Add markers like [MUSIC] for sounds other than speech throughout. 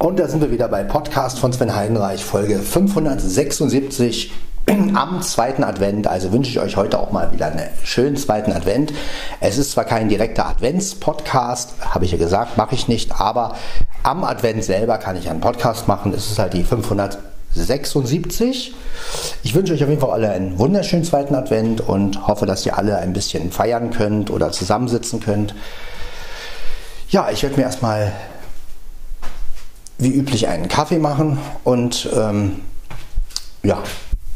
Und da sind wir wieder bei Podcast von Sven Heidenreich, Folge 576 am zweiten Advent. Also wünsche ich euch heute auch mal wieder einen schönen zweiten Advent. Es ist zwar kein direkter Advents-Podcast, habe ich ja gesagt, mache ich nicht, aber am Advent selber kann ich einen Podcast machen. Es ist halt die 576. Ich wünsche euch auf jeden Fall alle einen wunderschönen zweiten Advent und hoffe, dass ihr alle ein bisschen feiern könnt oder zusammensitzen könnt. Ja, ich werde mir erstmal wie üblich einen Kaffee machen und ähm, ja,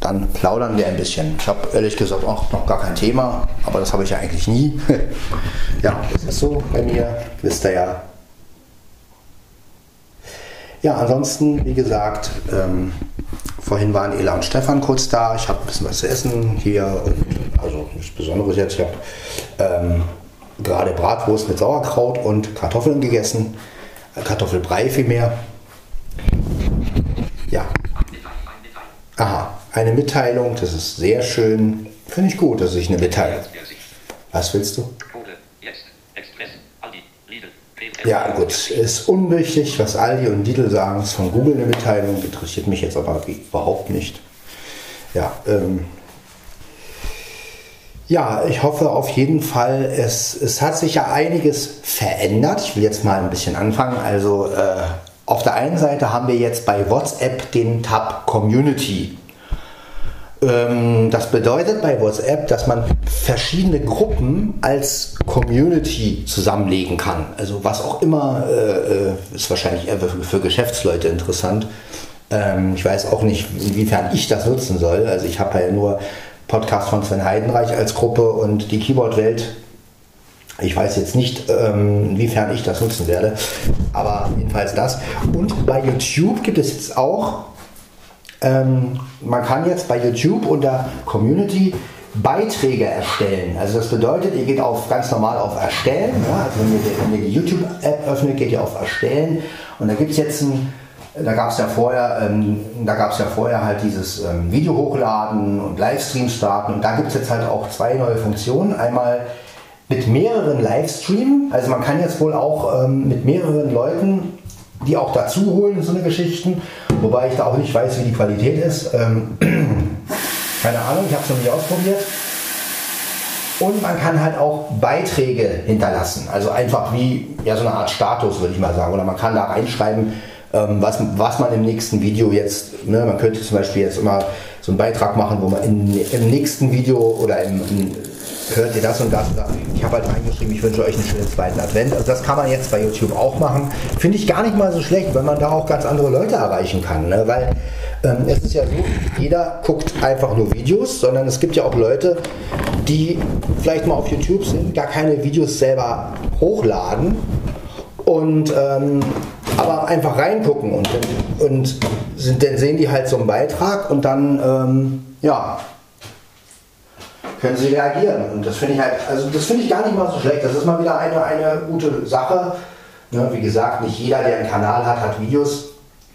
dann plaudern wir ein bisschen. Ich habe ehrlich gesagt auch noch gar kein Thema, aber das habe ich ja eigentlich nie. [LAUGHS] ja, das ist so bei mir, wisst ihr ja. Ja, ansonsten, wie gesagt, ähm, vorhin waren Ela und Stefan kurz da. Ich habe ein bisschen was zu essen hier, und, also nichts Besonderes jetzt. Ich habe ähm, gerade Bratwurst mit Sauerkraut und Kartoffeln gegessen. Kartoffelbrei vielmehr. Ja. Aha, eine Mitteilung, das ist sehr schön. Finde ich gut, dass ich eine Mitteilung. Was willst du? Ja, gut, ist unwichtig, was Aldi und Lidl sagen. ist von Google eine Mitteilung, interessiert mich jetzt aber überhaupt nicht. Ja, ähm, ja, ich hoffe auf jeden Fall, es, es hat sich ja einiges verändert. Ich will jetzt mal ein bisschen anfangen. Also äh, auf der einen Seite haben wir jetzt bei WhatsApp den Tab Community. Ähm, das bedeutet bei WhatsApp, dass man verschiedene Gruppen als Community zusammenlegen kann. Also was auch immer äh, äh ist wahrscheinlich eher für, Geschäftsleute interessant. Ähm, ich weiß auch nicht, inwiefern ich das nutzen soll. Also ich habe ja nur Podcast von Sven Heidenreich als Gruppe und die Keyboard-Welt ich weiß jetzt nicht, ähm, inwiefern ich das nutzen werde, aber jedenfalls das. Und bei YouTube gibt es jetzt auch, ähm, man kann jetzt bei YouTube unter Community Beiträge erstellen. Also das bedeutet, ihr geht auf ganz normal auf Erstellen. Ja? Also wenn ihr, wenn ihr die YouTube-App öffnet, geht ihr auf Erstellen und da gibt es jetzt ein da gab es ja vorher, ähm, da gab es ja vorher halt dieses ähm, Video hochladen und Livestream starten und da gibt es jetzt halt auch zwei neue Funktionen. Einmal mit mehreren Livestreamen. Also man kann jetzt wohl auch ähm, mit mehreren Leuten die auch dazu holen, so eine Geschichten. Wobei ich da auch nicht weiß, wie die Qualität ist. Ähm, [CLEARS THROAT] keine Ahnung, ich habe es noch nicht ausprobiert. Und man kann halt auch Beiträge hinterlassen. Also einfach wie ja, so eine Art Status, würde ich mal sagen. Oder man kann da reinschreiben, ähm, was, was man im nächsten Video jetzt, ne, man könnte zum Beispiel jetzt immer so einen Beitrag machen, wo man in, im nächsten Video oder im, im hört ihr das und das. Ich habe halt reingeschrieben, ich wünsche euch einen schönen zweiten Advent. Also das kann man jetzt bei YouTube auch machen. Finde ich gar nicht mal so schlecht, weil man da auch ganz andere Leute erreichen kann. Ne? Weil ähm, es ist ja so, jeder guckt einfach nur Videos, sondern es gibt ja auch Leute, die vielleicht mal auf YouTube sind, gar keine Videos selber hochladen und ähm, aber einfach reingucken und, und sind, dann sehen die halt so einen Beitrag und dann ähm, ja können sie reagieren. Und das finde ich halt, also das finde ich gar nicht mal so schlecht. Das ist mal wieder eine, eine gute Sache. Ne, wie gesagt, nicht jeder, der einen Kanal hat, hat Videos.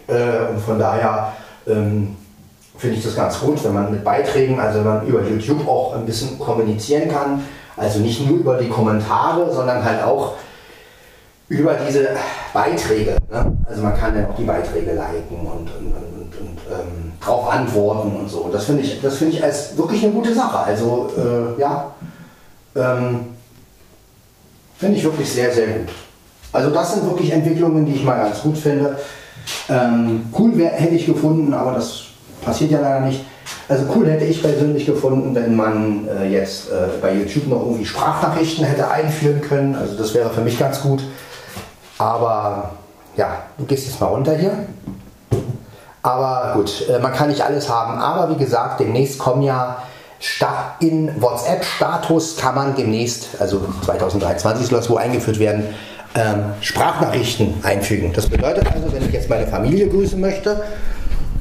Äh, und von daher ähm, finde ich das ganz gut, wenn man mit Beiträgen, also wenn man über YouTube auch ein bisschen kommunizieren kann. Also nicht nur über die Kommentare, sondern halt auch über diese Beiträge. Ne? Also man kann ja auch die Beiträge liken und, und, und, und ähm, darauf antworten und so. Das finde ich, das ich als wirklich eine gute Sache. Also äh, ja, ähm, finde ich wirklich sehr, sehr gut. Also das sind wirklich Entwicklungen, die ich mal ganz gut finde. Ähm, cool wär, hätte ich gefunden, aber das passiert ja leider nicht. Also cool hätte ich persönlich gefunden, wenn man äh, jetzt äh, bei YouTube noch irgendwie Sprachnachrichten hätte einführen können. Also das wäre für mich ganz gut. Aber ja, du gehst jetzt mal runter hier. Aber gut, äh, man kann nicht alles haben. Aber wie gesagt, demnächst kommen ja in WhatsApp-Status kann man demnächst, also 2023 soll das wohl eingeführt werden, ähm, Sprachnachrichten einfügen. Das bedeutet also, wenn ich jetzt meine Familie grüßen möchte,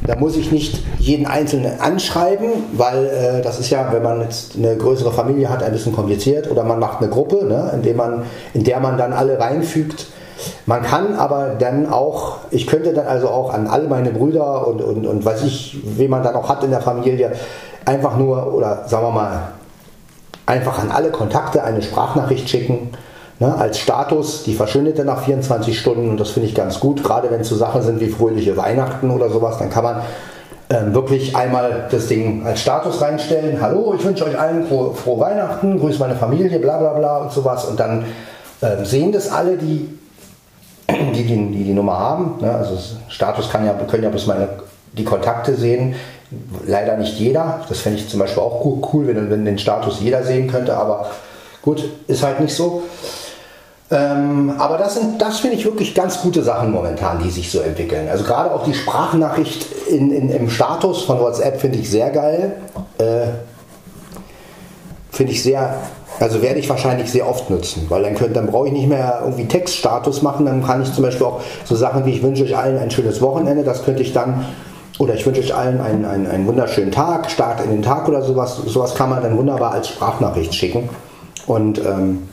da muss ich nicht jeden Einzelnen anschreiben, weil äh, das ist ja, wenn man jetzt eine größere Familie hat, ein bisschen kompliziert. Oder man macht eine Gruppe, ne, in, man, in der man dann alle reinfügt man kann aber dann auch, ich könnte dann also auch an alle meine Brüder und, und, und was ich, wen man dann auch hat in der Familie, einfach nur, oder sagen wir mal, einfach an alle Kontakte eine Sprachnachricht schicken. Ne, als Status, die verschwindet dann nach 24 Stunden und das finde ich ganz gut. Gerade wenn es so Sachen sind wie fröhliche Weihnachten oder sowas, dann kann man ähm, wirklich einmal das Ding als Status reinstellen. Hallo, ich wünsche euch allen frohe, frohe Weihnachten, grüße meine Familie, bla bla bla und sowas. Und dann ähm, sehen das alle, die die, die, die, die Nummer haben. Ne? Also Status kann ja, können ja bloß meine, die Kontakte sehen. Leider nicht jeder. Das fände ich zum Beispiel auch cool, wenn, wenn den Status jeder sehen könnte. Aber gut, ist halt nicht so. Ähm, aber das, sind, das finde ich wirklich ganz gute Sachen momentan, die sich so entwickeln. Also gerade auch die Sprachnachricht in, in, im Status von WhatsApp finde ich sehr geil. Äh, finde ich sehr, also werde ich wahrscheinlich sehr oft nutzen, weil dann, könnt, dann brauche ich nicht mehr irgendwie Textstatus machen, dann kann ich zum Beispiel auch so Sachen wie ich wünsche euch allen ein schönes Wochenende, das könnte ich dann, oder ich wünsche euch allen einen, einen, einen wunderschönen Tag, Start in den Tag oder sowas, sowas kann man dann wunderbar als Sprachnachricht schicken. Und ähm,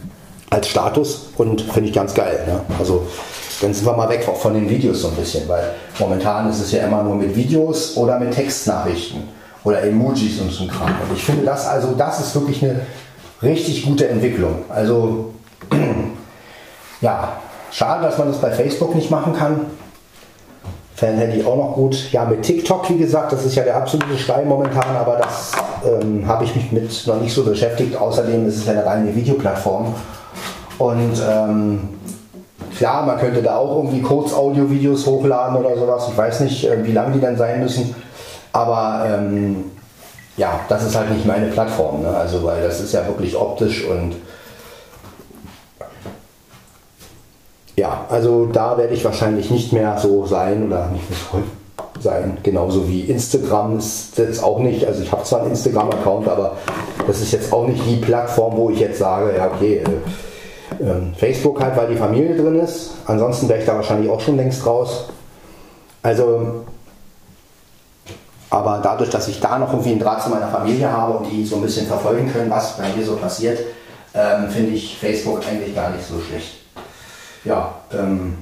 als Status und finde ich ganz geil. Ne? Also dann sind wir mal weg von den Videos so ein bisschen, weil momentan ist es ja immer nur mit Videos oder mit Textnachrichten oder Emojis und so ein Kram. Und ich finde das also, das ist wirklich eine richtig gute Entwicklung. Also [CLEARS THROAT] ja, schade, dass man das bei Facebook nicht machen kann. Fan hätte ich auch noch gut. Ja, mit TikTok, wie gesagt, das ist ja der absolute Stein momentan, aber das ähm, habe ich mich mit noch nicht so beschäftigt. Außerdem ist es ja eine reine Videoplattform. Und ähm, klar, man könnte da auch irgendwie Kurz-Audio-Videos hochladen oder sowas. Ich weiß nicht, äh, wie lang die dann sein müssen. Aber ähm, ja, das ist halt nicht meine Plattform. Ne? Also, weil das ist ja wirklich optisch und ja, also da werde ich wahrscheinlich nicht mehr so sein oder nicht mehr so sein. Genauso wie Instagram ist jetzt auch nicht. Also ich habe zwar einen Instagram-Account, aber das ist jetzt auch nicht die Plattform, wo ich jetzt sage, ja okay. Äh, ähm, Facebook halt, weil die Familie drin ist. Ansonsten wäre ich da wahrscheinlich auch schon längst raus. Also, aber dadurch, dass ich da noch irgendwie einen Draht zu meiner Familie habe und die so ein bisschen verfolgen können, was bei mir so passiert, ähm, finde ich Facebook eigentlich gar nicht so schlecht. Ja, ähm,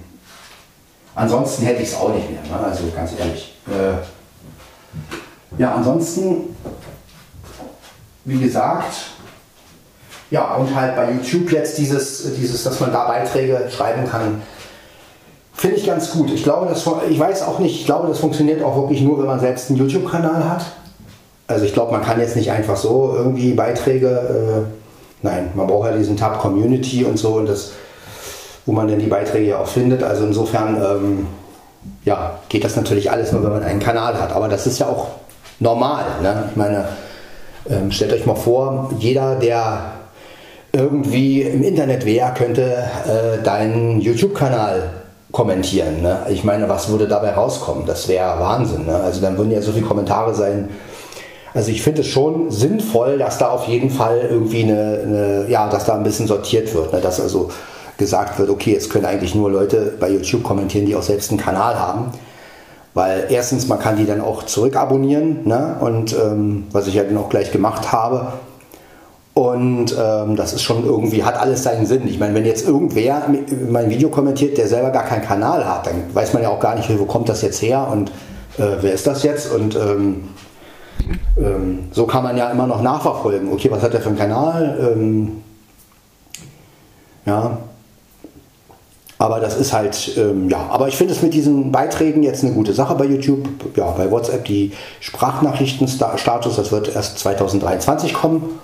ansonsten hätte ich es auch nicht mehr, ne? also ganz ehrlich. Äh, ja, ansonsten, wie gesagt, ja, und halt bei YouTube jetzt dieses, dieses, dass man da Beiträge schreiben kann, finde ich ganz gut. Ich glaube, das, ich weiß auch nicht, ich glaube, das funktioniert auch wirklich nur, wenn man selbst einen YouTube-Kanal hat. Also ich glaube, man kann jetzt nicht einfach so irgendwie Beiträge, äh, nein, man braucht ja diesen Tab Community und so und das, wo man denn die Beiträge auch findet. Also insofern, ähm, ja, geht das natürlich alles nur, wenn man einen Kanal hat. Aber das ist ja auch normal. Ne? Ich meine, ähm, stellt euch mal vor, jeder, der irgendwie im Internet wäre, könnte äh, deinen YouTube-Kanal kommentieren. Ne? Ich meine, was würde dabei rauskommen? Das wäre Wahnsinn. Ne? Also dann würden ja so viele Kommentare sein. Also ich finde es schon sinnvoll, dass da auf jeden Fall irgendwie eine, eine ja, dass da ein bisschen sortiert wird. Ne? Dass also gesagt wird, okay, es können eigentlich nur Leute bei YouTube kommentieren, die auch selbst einen Kanal haben. Weil erstens, man kann die dann auch zurückabonnieren. Ne? Und ähm, was ich ja dann auch gleich gemacht habe, und ähm, das ist schon irgendwie, hat alles seinen Sinn. Ich meine, wenn jetzt irgendwer mein Video kommentiert, der selber gar keinen Kanal hat, dann weiß man ja auch gar nicht, wo kommt das jetzt her und äh, wer ist das jetzt? Und ähm, ähm, so kann man ja immer noch nachverfolgen. Okay, was hat der für einen Kanal? Ähm, ja. Aber das ist halt, ähm, ja, aber ich finde es mit diesen Beiträgen jetzt eine gute Sache bei YouTube. Ja, bei WhatsApp die Sprachnachrichtenstatus, das wird erst 2023 kommen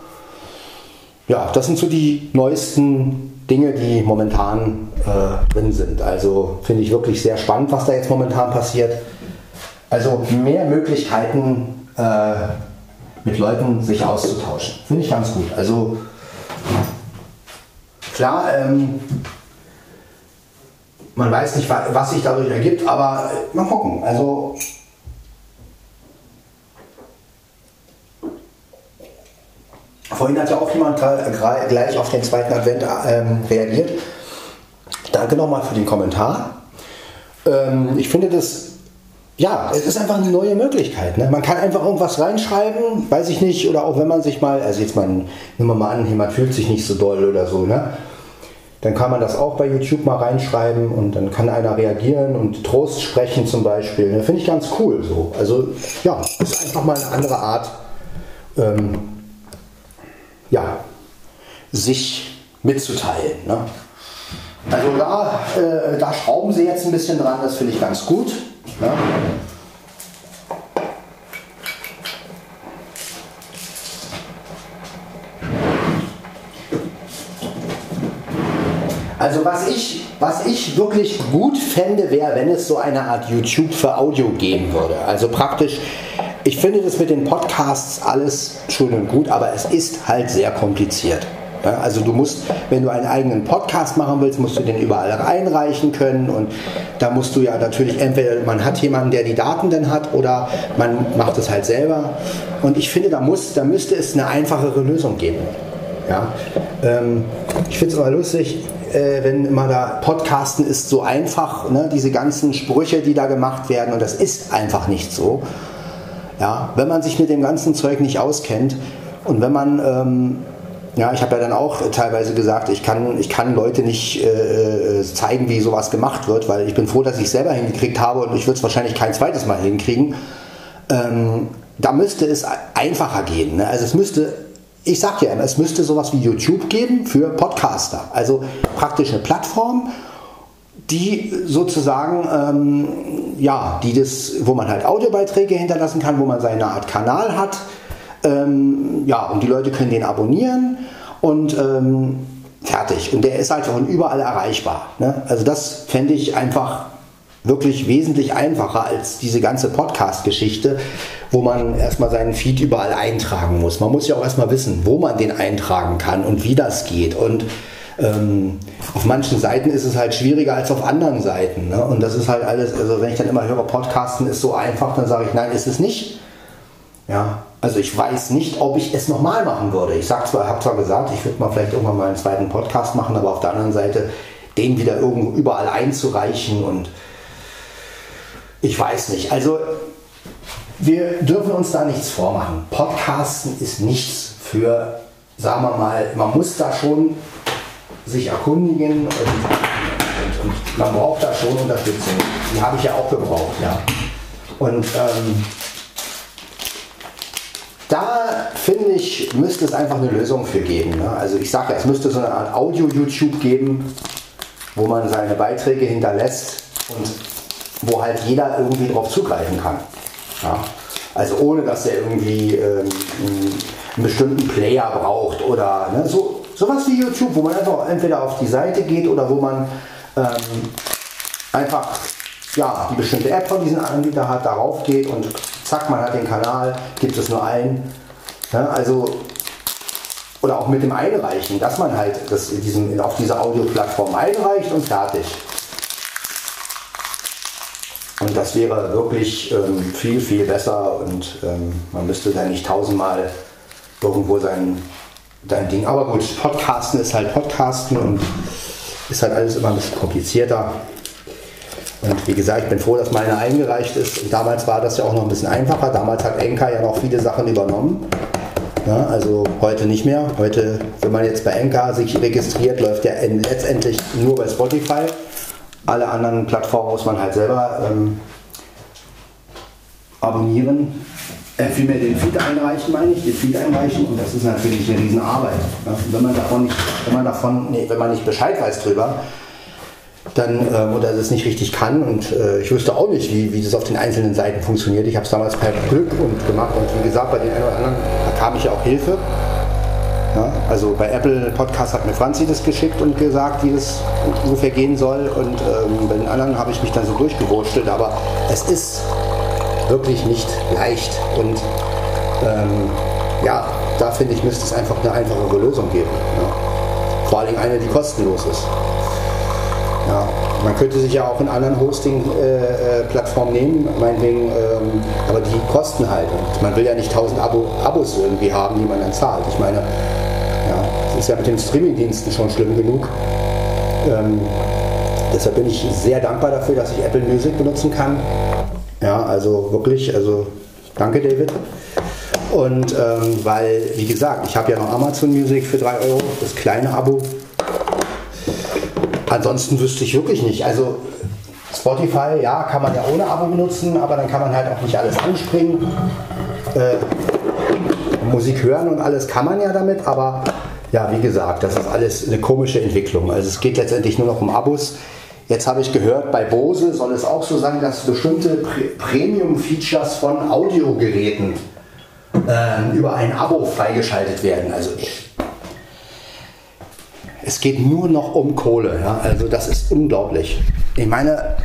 ja, das sind so die neuesten Dinge, die momentan äh, drin sind. Also finde ich wirklich sehr spannend, was da jetzt momentan passiert. Also mehr Möglichkeiten äh, mit Leuten sich auszutauschen. Finde ich ganz gut. Also klar, ähm, man weiß nicht, was sich dadurch ergibt, aber mal gucken. Also Vorhin hat ja auch jemand gleich auf den zweiten Advent ähm, reagiert. Danke nochmal für den Kommentar. Ähm, ich finde das, ja, es ist einfach eine neue Möglichkeit. Ne? Man kann einfach irgendwas reinschreiben, weiß ich nicht, oder auch wenn man sich mal, also jetzt mal, nehmen wir mal an, jemand fühlt sich nicht so doll oder so, ne? Dann kann man das auch bei YouTube mal reinschreiben und dann kann einer reagieren und Trost sprechen zum Beispiel. Ne? Finde ich ganz cool so. Also ja, ist einfach mal eine andere Art. Ähm, sich mitzuteilen. Ne? Also da, äh, da schrauben sie jetzt ein bisschen dran, das finde ich ganz gut. Ja. Also was ich, was ich wirklich gut fände, wäre, wenn es so eine Art YouTube für Audio geben würde. Also praktisch, ich finde das mit den Podcasts alles schön und gut, aber es ist halt sehr kompliziert. Ja, also du musst, wenn du einen eigenen Podcast machen willst, musst du den überall einreichen können und da musst du ja natürlich entweder man hat jemanden, der die Daten dann hat oder man macht es halt selber. Und ich finde, da muss, da müsste es eine einfachere Lösung geben. Ja, ähm, ich finde es aber lustig, äh, wenn immer da Podcasten ist so einfach, ne? diese ganzen Sprüche, die da gemacht werden und das ist einfach nicht so. Ja, wenn man sich mit dem ganzen Zeug nicht auskennt und wenn man ähm, ja, ich habe ja dann auch teilweise gesagt, ich kann, ich kann Leute nicht äh, zeigen, wie sowas gemacht wird, weil ich bin froh, dass ich es selber hingekriegt habe und ich würde es wahrscheinlich kein zweites Mal hinkriegen. Ähm, da müsste es einfacher gehen. Ne? Also es müsste, ich sage ja immer, es müsste sowas wie YouTube geben für Podcaster. Also praktisch eine Plattform, die sozusagen, ähm, ja, die das, wo man halt Audiobeiträge hinterlassen kann, wo man seine Art Kanal hat ähm, ja, und die Leute können den abonnieren und ähm, fertig. Und der ist halt von überall erreichbar. Ne? Also das fände ich einfach wirklich wesentlich einfacher als diese ganze Podcast-Geschichte, wo man erstmal seinen Feed überall eintragen muss. Man muss ja auch erstmal wissen, wo man den eintragen kann und wie das geht. Und ähm, auf manchen Seiten ist es halt schwieriger als auf anderen Seiten. Ne? Und das ist halt alles, also wenn ich dann immer höre, Podcasten ist so einfach, dann sage ich, nein, ist es nicht. Ja, also ich weiß nicht, ob ich es nochmal machen würde. Ich sag zwar, habe zwar gesagt, ich würde mal vielleicht irgendwann mal einen zweiten Podcast machen, aber auf der anderen Seite den wieder irgendwo überall einzureichen und ich weiß nicht. Also wir dürfen uns da nichts vormachen. Podcasten ist nichts für, sagen wir mal, man muss da schon sich erkundigen und, und, und man braucht da schon Unterstützung. Die habe ich ja auch gebraucht, ja. Und ähm, da finde ich, müsste es einfach eine Lösung für geben. Ne? Also ich sage ja, es müsste so eine Art Audio-YouTube geben, wo man seine Beiträge hinterlässt und wo halt jeder irgendwie drauf zugreifen kann. Ja? Also ohne, dass er irgendwie ähm, einen bestimmten Player braucht oder ne? so, sowas wie YouTube, wo man einfach entweder auf die Seite geht oder wo man ähm, einfach ja, die bestimmte App von diesem Anbieter hat, darauf geht und zack, man hat den Kanal, gibt es nur einen. Ja, also, oder auch mit dem Einreichen, dass man halt das diesem, auf diese Audioplattform einreicht und fertig. Und das wäre wirklich ähm, viel, viel besser und ähm, man müsste dann nicht tausendmal irgendwo sein, sein Ding. Aber gut, Podcasten ist halt Podcasten und ist halt alles immer ein bisschen komplizierter. Und wie gesagt, ich bin froh, dass meine eingereicht ist. Und damals war das ja auch noch ein bisschen einfacher. Damals hat Enka ja noch viele Sachen übernommen. Ja, also heute nicht mehr. Heute, wenn man jetzt bei Enka sich registriert, läuft ja letztendlich nur bei Spotify. Alle anderen Plattformen muss man halt selber ähm, abonnieren. Äh, vielmehr den Feed einreichen, meine ich, den Feed einreichen und das ist natürlich eine Riesenarbeit. Ja, wenn man davon nicht, wenn man davon, nee, wenn man nicht Bescheid weiß drüber, dann ähm, oder das nicht richtig kann. Und äh, ich wüsste auch nicht, wie, wie das auf den einzelnen Seiten funktioniert. Ich habe es damals per Glück und gemacht und wie gesagt, bei den einen oder anderen bekam ich ja auch Hilfe. Ja, also bei Apple Podcast hat mir Franzi das geschickt und gesagt, wie das ungefähr gehen soll. Und ähm, bei den anderen habe ich mich dann so durchgewurschtelt. Aber es ist wirklich nicht leicht. Und ähm, ja, da finde ich, müsste es einfach eine einfachere Lösung geben. Ja. Vor allem eine, die kostenlos ist. Ja, man könnte sich ja auch in anderen Hosting-Plattformen äh, nehmen, meinetwegen, ähm, aber die kosten halt. Und man will ja nicht tausend Abo Abos irgendwie haben, die man dann zahlt. Ich meine, ja, das ist ja mit den Streaming-Diensten schon schlimm genug. Ähm, deshalb bin ich sehr dankbar dafür, dass ich Apple Music benutzen kann. Ja, also wirklich, also danke David. Und ähm, weil, wie gesagt, ich habe ja noch Amazon Music für 3 Euro, das kleine Abo. Ansonsten wüsste ich wirklich nicht. Also Spotify, ja, kann man ja ohne Abo benutzen, aber dann kann man halt auch nicht alles anspringen. Äh, Musik hören und alles kann man ja damit, aber ja, wie gesagt, das ist alles eine komische Entwicklung. Also es geht letztendlich nur noch um Abos. Jetzt habe ich gehört, bei Bose soll es auch so sein, dass bestimmte Premium-Features von Audiogeräten äh, über ein Abo freigeschaltet werden. Also es geht nur noch um Kohle. Ja? Also das ist unglaublich. Ich meine,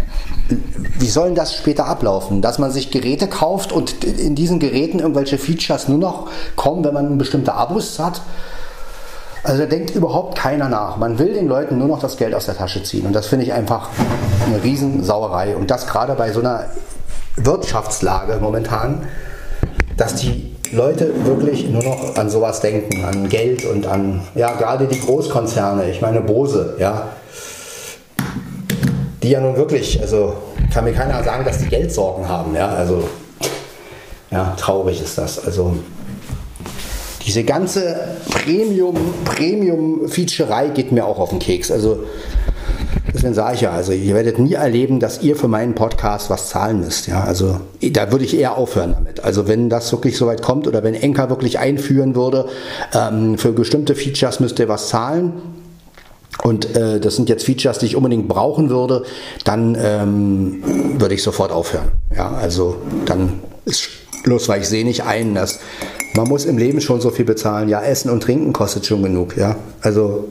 wie soll das später ablaufen? Dass man sich Geräte kauft und in diesen Geräten irgendwelche Features nur noch kommen, wenn man bestimmte Abos hat? Also da denkt überhaupt keiner nach. Man will den Leuten nur noch das Geld aus der Tasche ziehen. Und das finde ich einfach eine Riesensauerei. Und das gerade bei so einer Wirtschaftslage momentan, dass die Leute wirklich nur noch an sowas denken, an Geld und an, ja, gerade die Großkonzerne. Ich meine Bose, ja, die ja nun wirklich, also kann mir keiner sagen, dass die Geldsorgen haben. Ja, also ja, traurig ist das. Also diese ganze Premium, Premium-Featurei geht mir auch auf den Keks. Also deswegen sage ich ja, also ihr werdet nie erleben, dass ihr für meinen Podcast was zahlen müsst. Ja, also da würde ich eher aufhören damit. Also wenn das wirklich so weit kommt oder wenn Enka wirklich einführen würde, ähm, für bestimmte Features müsst ihr was zahlen und äh, das sind jetzt Features, die ich unbedingt brauchen würde, dann ähm, würde ich sofort aufhören. Ja, also dann ist Schluss, weil ich sehe nicht ein, dass man muss im Leben schon so viel bezahlen. Ja, Essen und Trinken kostet schon genug. Ja, also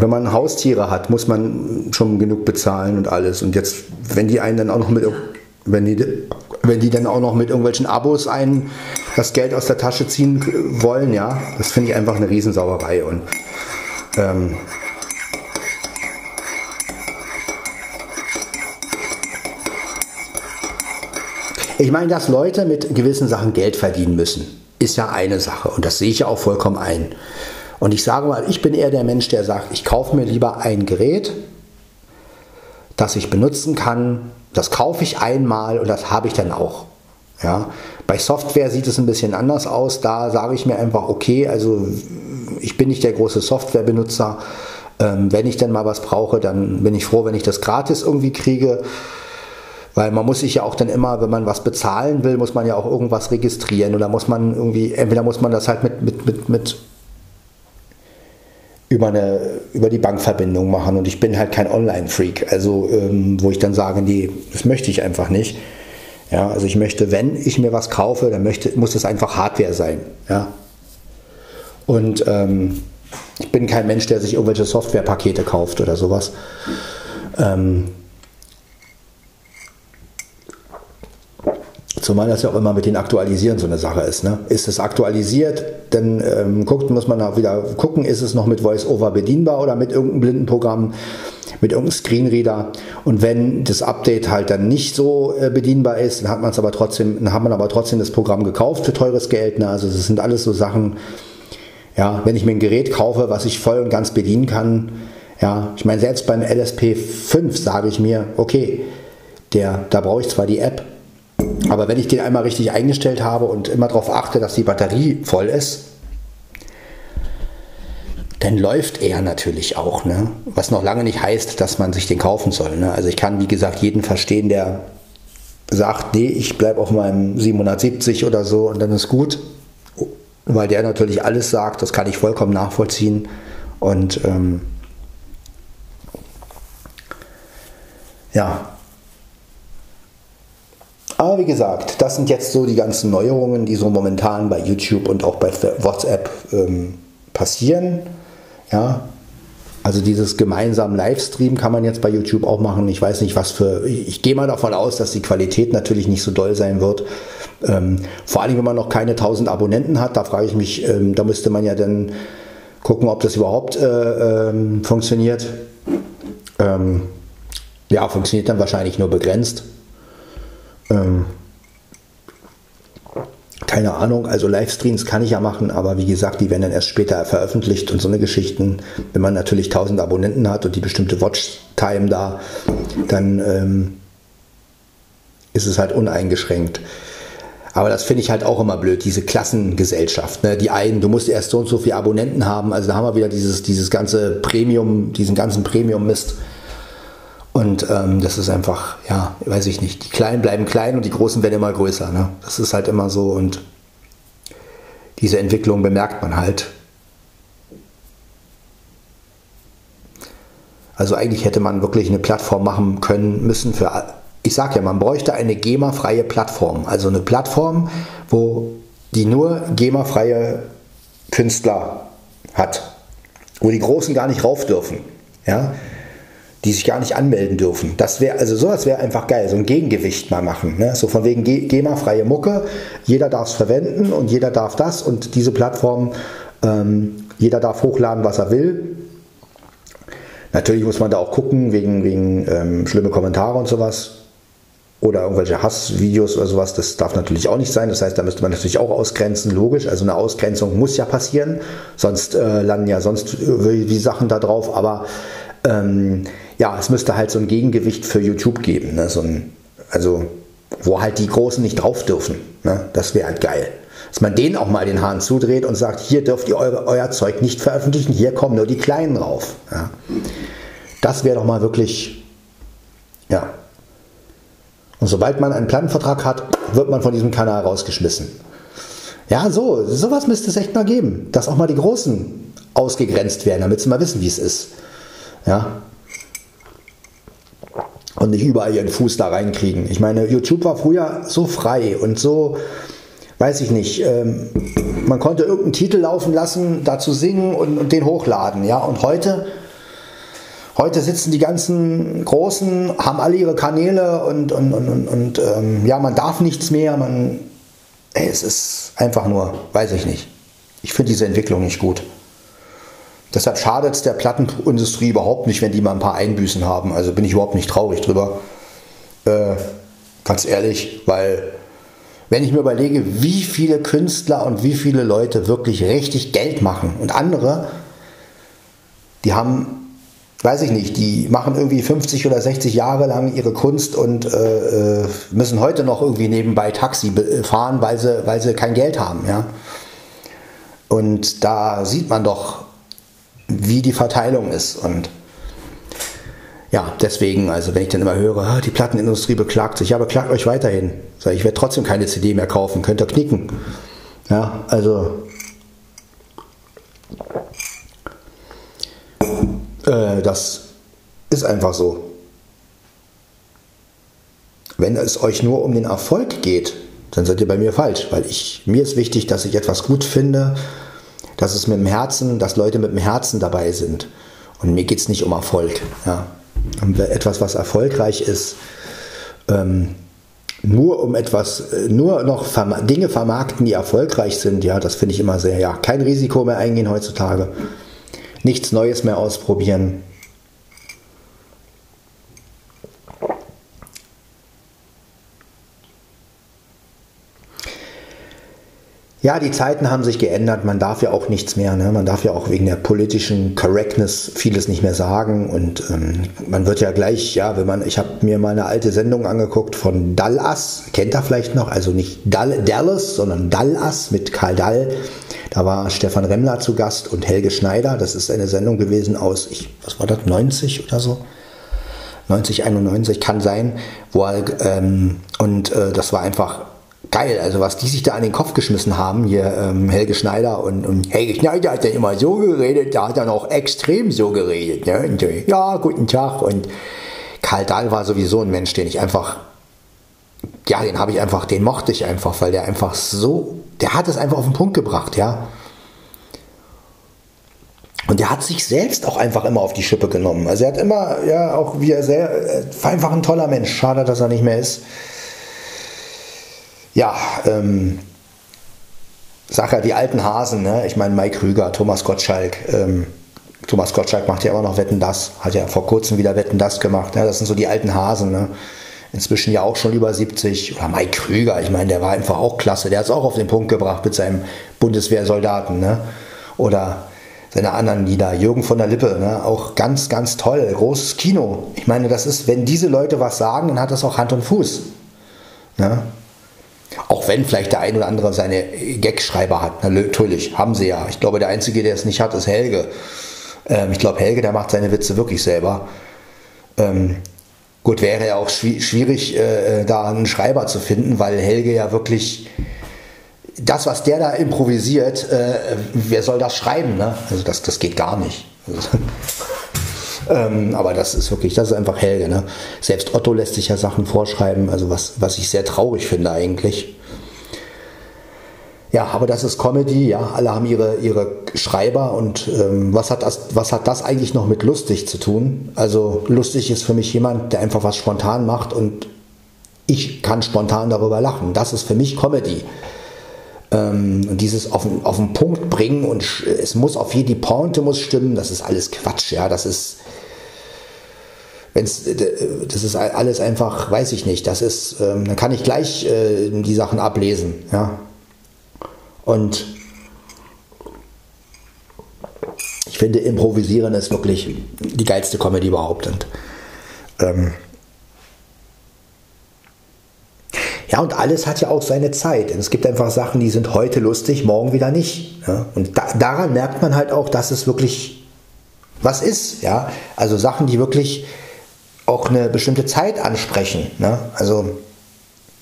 wenn man Haustiere hat, muss man schon genug bezahlen und alles. Und jetzt, wenn die einen dann auch noch mit, wenn die, wenn die dann auch noch mit irgendwelchen Abos einen das Geld aus der Tasche ziehen wollen, ja, das finde ich einfach eine Riesensauerei. Und ähm, ich meine, dass Leute mit gewissen Sachen Geld verdienen müssen, ist ja eine Sache und das sehe ich ja auch vollkommen ein. Und ich sage mal, ich bin eher der Mensch, der sagt, ich kaufe mir lieber ein Gerät, das ich benutzen kann, das kaufe ich einmal und das habe ich dann auch. Ja, bei Software sieht es ein bisschen anders aus. Da sage ich mir einfach, okay, also ich bin nicht der große Softwarebenutzer. Ähm, wenn ich dann mal was brauche, dann bin ich froh, wenn ich das gratis irgendwie kriege. Weil man muss sich ja auch dann immer, wenn man was bezahlen will, muss man ja auch irgendwas registrieren. Oder muss man irgendwie, entweder muss man das halt mit, mit, mit, mit über, eine, über die Bankverbindung machen. Und ich bin halt kein Online-Freak. Also, ähm, wo ich dann sage, nee, das möchte ich einfach nicht. Ja, also ich möchte, wenn ich mir was kaufe, dann möchte, muss es einfach Hardware sein. Ja. Und ähm, ich bin kein Mensch, der sich irgendwelche Softwarepakete kauft oder sowas. Ähm, Zumal das ja auch immer mit den Aktualisieren so eine Sache ist. Ne? Ist es aktualisiert, dann ähm, guckt, muss man auch wieder gucken, ist es noch mit VoiceOver bedienbar oder mit irgendeinem Blindenprogramm mit irgendeinem Screenreader. Und wenn das Update halt dann nicht so äh, bedienbar ist, dann hat man es aber trotzdem, dann hat man aber trotzdem das Programm gekauft für teures Geld. Ne? Also das sind alles so Sachen, ja, wenn ich mir ein Gerät kaufe, was ich voll und ganz bedienen kann, ja, ich meine, selbst beim LSP 5 sage ich mir, okay, der, da brauche ich zwar die App, aber wenn ich den einmal richtig eingestellt habe und immer darauf achte, dass die Batterie voll ist, dann läuft er natürlich auch. Ne? Was noch lange nicht heißt, dass man sich den kaufen soll. Ne? Also ich kann, wie gesagt, jeden verstehen, der sagt, nee, ich bleibe auf meinem 770 oder so und dann ist gut. Weil der natürlich alles sagt, das kann ich vollkommen nachvollziehen. Und ähm, ja. Aber wie gesagt, das sind jetzt so die ganzen Neuerungen, die so momentan bei YouTube und auch bei WhatsApp ähm, passieren. Ja, also dieses gemeinsame Livestream kann man jetzt bei YouTube auch machen. Ich weiß nicht, was für. Ich gehe mal davon aus, dass die Qualität natürlich nicht so doll sein wird. Ähm, vor allem, wenn man noch keine 1000 Abonnenten hat, da frage ich mich, ähm, da müsste man ja dann gucken, ob das überhaupt äh, ähm, funktioniert. Ähm, ja, funktioniert dann wahrscheinlich nur begrenzt. Ähm, keine Ahnung, also Livestreams kann ich ja machen, aber wie gesagt, die werden dann erst später veröffentlicht und so eine Geschichten. Wenn man natürlich 1000 Abonnenten hat und die bestimmte Watchtime da, dann ähm, ist es halt uneingeschränkt. Aber das finde ich halt auch immer blöd, diese Klassengesellschaft. Ne? Die einen, du musst erst so und so viele Abonnenten haben, also da haben wir wieder dieses, dieses ganze Premium, diesen ganzen Premium-Mist. Und ähm, das ist einfach, ja, weiß ich nicht. Die Kleinen bleiben klein und die Großen werden immer größer. Ne? Das ist halt immer so. Und diese Entwicklung bemerkt man halt. Also eigentlich hätte man wirklich eine Plattform machen können müssen für, ich sage ja, man bräuchte eine GEMA-freie Plattform. Also eine Plattform, wo die nur GEMA-freie Künstler hat, wo die Großen gar nicht rauf dürfen, ja, die sich gar nicht anmelden dürfen. Das wäre, also sowas wäre einfach geil, so ein Gegengewicht mal machen. Ne? So von wegen GEMA-freie Mucke, jeder darf es verwenden und jeder darf das und diese Plattform, ähm, jeder darf hochladen, was er will. Natürlich muss man da auch gucken, wegen, wegen ähm, schlimme Kommentare und sowas oder irgendwelche Hassvideos oder sowas, das darf natürlich auch nicht sein. Das heißt, da müsste man natürlich auch ausgrenzen, logisch. Also eine Ausgrenzung muss ja passieren, sonst äh, landen ja sonst wie, wie Sachen da drauf. Aber ähm, ja, es müsste halt so ein Gegengewicht für YouTube geben. Ne? So ein, also wo halt die Großen nicht drauf dürfen. Ne? Das wäre halt geil. Dass man denen auch mal den Hahn zudreht und sagt, hier dürft ihr euer, euer Zeug nicht veröffentlichen, hier kommen nur die Kleinen drauf. Ja? Das wäre doch mal wirklich, ja, und sobald man einen Plattenvertrag hat, wird man von diesem Kanal rausgeschmissen. Ja, so, sowas müsste es echt mal geben, dass auch mal die Großen ausgegrenzt werden, damit sie mal wissen, wie es ist. Ja. Und nicht überall ihren Fuß da reinkriegen. Ich meine, YouTube war früher so frei und so, weiß ich nicht, ähm, man konnte irgendeinen Titel laufen lassen, dazu singen und, und den hochladen. Ja, und heute Heute sitzen die ganzen Großen, haben alle ihre Kanäle und, und, und, und, und ähm, ja, man darf nichts mehr. Man, ey, es ist einfach nur, weiß ich nicht. Ich finde diese Entwicklung nicht gut. Deshalb schadet es der Plattenindustrie überhaupt nicht, wenn die mal ein paar Einbüßen haben. Also bin ich überhaupt nicht traurig drüber. Äh, ganz ehrlich, weil wenn ich mir überlege, wie viele Künstler und wie viele Leute wirklich richtig Geld machen und andere, die haben weiß ich nicht, die machen irgendwie 50 oder 60 Jahre lang ihre Kunst und äh, äh, müssen heute noch irgendwie nebenbei Taxi fahren, weil sie, weil sie kein Geld haben. Ja? Und da sieht man doch, wie die Verteilung ist. Und ja, deswegen, also wenn ich dann immer höre, ah, die Plattenindustrie beklagt sich, ja, beklagt euch weiterhin. Ich werde trotzdem keine CD mehr kaufen, könnt ihr knicken. Ja, also Äh, das ist einfach so. Wenn es euch nur um den Erfolg geht, dann seid ihr bei mir falsch, weil ich, mir ist wichtig, dass ich etwas gut finde, dass es mit dem Herzen, dass Leute mit dem Herzen dabei sind. Und mir geht es nicht um Erfolg. Ja. Etwas, was erfolgreich ist, ähm, nur um etwas, nur noch Dinge vermarkten, die erfolgreich sind, ja, das finde ich immer sehr, ja, kein Risiko mehr eingehen heutzutage nichts Neues mehr ausprobieren. Ja, die Zeiten haben sich geändert. Man darf ja auch nichts mehr. Ne? Man darf ja auch wegen der politischen Correctness vieles nicht mehr sagen. Und ähm, man wird ja gleich, ja, wenn man, ich habe mir mal eine alte Sendung angeguckt von Dallas, kennt er vielleicht noch, also nicht Dall, Dallas, sondern Dallas mit Karl Dall. Da war Stefan Remmler zu Gast und Helge Schneider. Das ist eine Sendung gewesen aus, ich, was war das, 90 oder so? 90, 91 kann sein. Wo er, ähm, und äh, das war einfach geil. Also was die sich da an den Kopf geschmissen haben, hier ähm, Helge Schneider und, und Helge Schneider hat ja immer so geredet, da hat er auch extrem so geredet. Ne? Und, äh, ja, guten Tag. Und Karl Dahl war sowieso ein Mensch, den ich einfach, ja, den habe ich einfach, den mochte ich einfach, weil der einfach so der hat es einfach auf den Punkt gebracht, ja. Und der hat sich selbst auch einfach immer auf die Schippe genommen. Also er hat immer, ja, auch wie er sehr, war einfach ein toller Mensch. Schade, dass er nicht mehr ist. Ja, ähm, sag ja, die alten Hasen, ne? Ich meine, Mike Krüger, Thomas Gottschalk, ähm, Thomas Gottschalk macht ja immer noch Wetten das, hat ja vor kurzem wieder Wetten das gemacht. Ja, das sind so die alten Hasen, ne? inzwischen ja auch schon über 70. Oder Mike Krüger, ich meine, der war einfach auch klasse. Der hat es auch auf den Punkt gebracht mit seinem Bundeswehrsoldaten. Ne? Oder seine anderen Lieder. Jürgen von der Lippe, ne? auch ganz, ganz toll. Großes Kino. Ich meine, das ist, wenn diese Leute was sagen, dann hat das auch Hand und Fuß. Ne? Auch wenn vielleicht der ein oder andere seine Gagschreiber hat. Natürlich, haben sie ja. Ich glaube, der Einzige, der es nicht hat, ist Helge. Ähm, ich glaube, Helge, der macht seine Witze wirklich selber. Ähm, Gut, wäre ja auch schwierig, äh, da einen Schreiber zu finden, weil Helge ja wirklich das, was der da improvisiert, äh, wer soll das schreiben? Ne? Also das, das geht gar nicht. [LAUGHS] ähm, aber das ist wirklich, das ist einfach Helge. Ne? Selbst Otto lässt sich ja Sachen vorschreiben, also was, was ich sehr traurig finde eigentlich. Ja, aber das ist Comedy, ja. Alle haben ihre, ihre Schreiber und ähm, was, hat das, was hat das eigentlich noch mit lustig zu tun? Also lustig ist für mich jemand, der einfach was spontan macht und ich kann spontan darüber lachen. Das ist für mich Comedy. Ähm, dieses auf, auf den Punkt bringen und es muss auf jeden die Pointe muss stimmen, das ist alles Quatsch, ja. Das ist, wenn's, das ist alles einfach, weiß ich nicht. Das ist, ähm, dann kann ich gleich äh, die Sachen ablesen, ja. Und ich finde, Improvisieren ist wirklich die geilste Comedy überhaupt. Und, ähm, ja, und alles hat ja auch seine Zeit. Und es gibt einfach Sachen, die sind heute lustig, morgen wieder nicht. Ja? Und da, daran merkt man halt auch, dass es wirklich was ist. Ja? Also Sachen, die wirklich auch eine bestimmte Zeit ansprechen. Ne? Also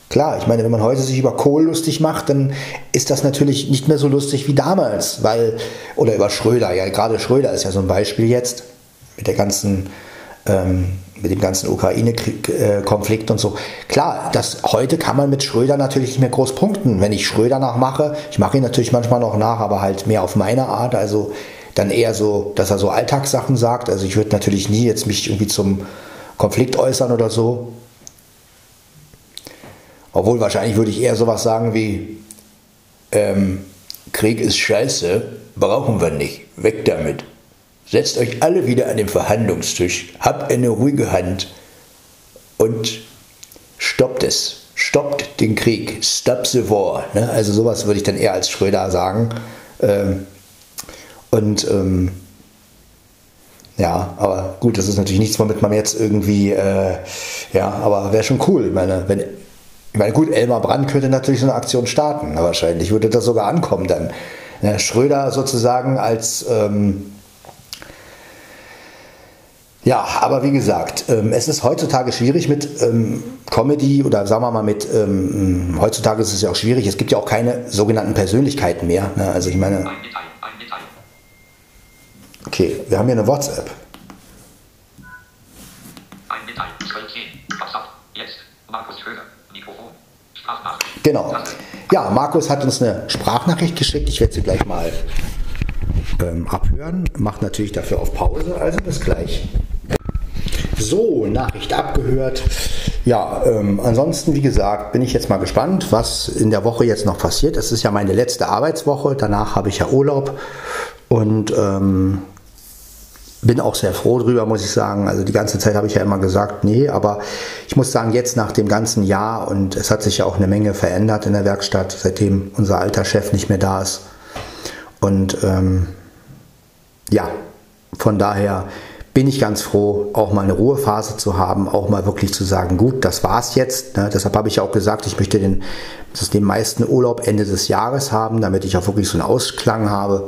Klar, ich meine, wenn man heute sich über Kohl lustig macht, dann ist das natürlich nicht mehr so lustig wie damals, weil, oder über Schröder, ja, gerade Schröder ist ja so ein Beispiel jetzt mit der ganzen, ähm, mit dem ganzen Ukraine-Konflikt und so. Klar, das, heute kann man mit Schröder natürlich nicht mehr groß punkten. Wenn ich Schröder nachmache, ich mache ihn natürlich manchmal noch nach, aber halt mehr auf meine Art, also dann eher so, dass er so Alltagssachen sagt. Also ich würde natürlich nie jetzt mich irgendwie zum Konflikt äußern oder so. Obwohl wahrscheinlich würde ich eher sowas sagen wie, ähm, Krieg ist scheiße, brauchen wir nicht, weg damit. Setzt euch alle wieder an den Verhandlungstisch, habt eine ruhige Hand und stoppt es. Stoppt den Krieg. Stop the war. Ne? Also sowas würde ich dann eher als Schröder sagen. Ähm, und ähm, ja, aber gut, das ist natürlich nichts, womit man jetzt irgendwie, äh, ja, aber wäre schon cool. Meine, wenn ich meine, gut, Elmar Brand könnte natürlich so eine Aktion starten, wahrscheinlich würde das sogar ankommen dann. Ja, Schröder sozusagen als ähm, ja, aber wie gesagt, ähm, es ist heutzutage schwierig mit ähm, Comedy oder sagen wir mal mit, ähm, heutzutage ist es ja auch schwierig, es gibt ja auch keine sogenannten Persönlichkeiten mehr. Ne? Also ich meine. Okay, wir haben hier eine WhatsApp. Genau. Ja, Markus hat uns eine Sprachnachricht geschickt. Ich werde sie gleich mal ähm, abhören. Macht natürlich dafür auf Pause. Also bis gleich. So, Nachricht abgehört. Ja, ähm, ansonsten, wie gesagt, bin ich jetzt mal gespannt, was in der Woche jetzt noch passiert. Es ist ja meine letzte Arbeitswoche. Danach habe ich ja Urlaub. Und ähm, bin auch sehr froh drüber, muss ich sagen. Also die ganze Zeit habe ich ja immer gesagt, nee, aber ich muss sagen, jetzt nach dem ganzen Jahr und es hat sich ja auch eine Menge verändert in der Werkstatt, seitdem unser alter Chef nicht mehr da ist. Und ähm, ja, von daher bin ich ganz froh, auch mal eine Ruhephase zu haben, auch mal wirklich zu sagen, gut, das war's jetzt. Ne? Deshalb habe ich auch gesagt, ich möchte den, den meisten Urlaub Ende des Jahres haben, damit ich auch wirklich so einen Ausklang habe.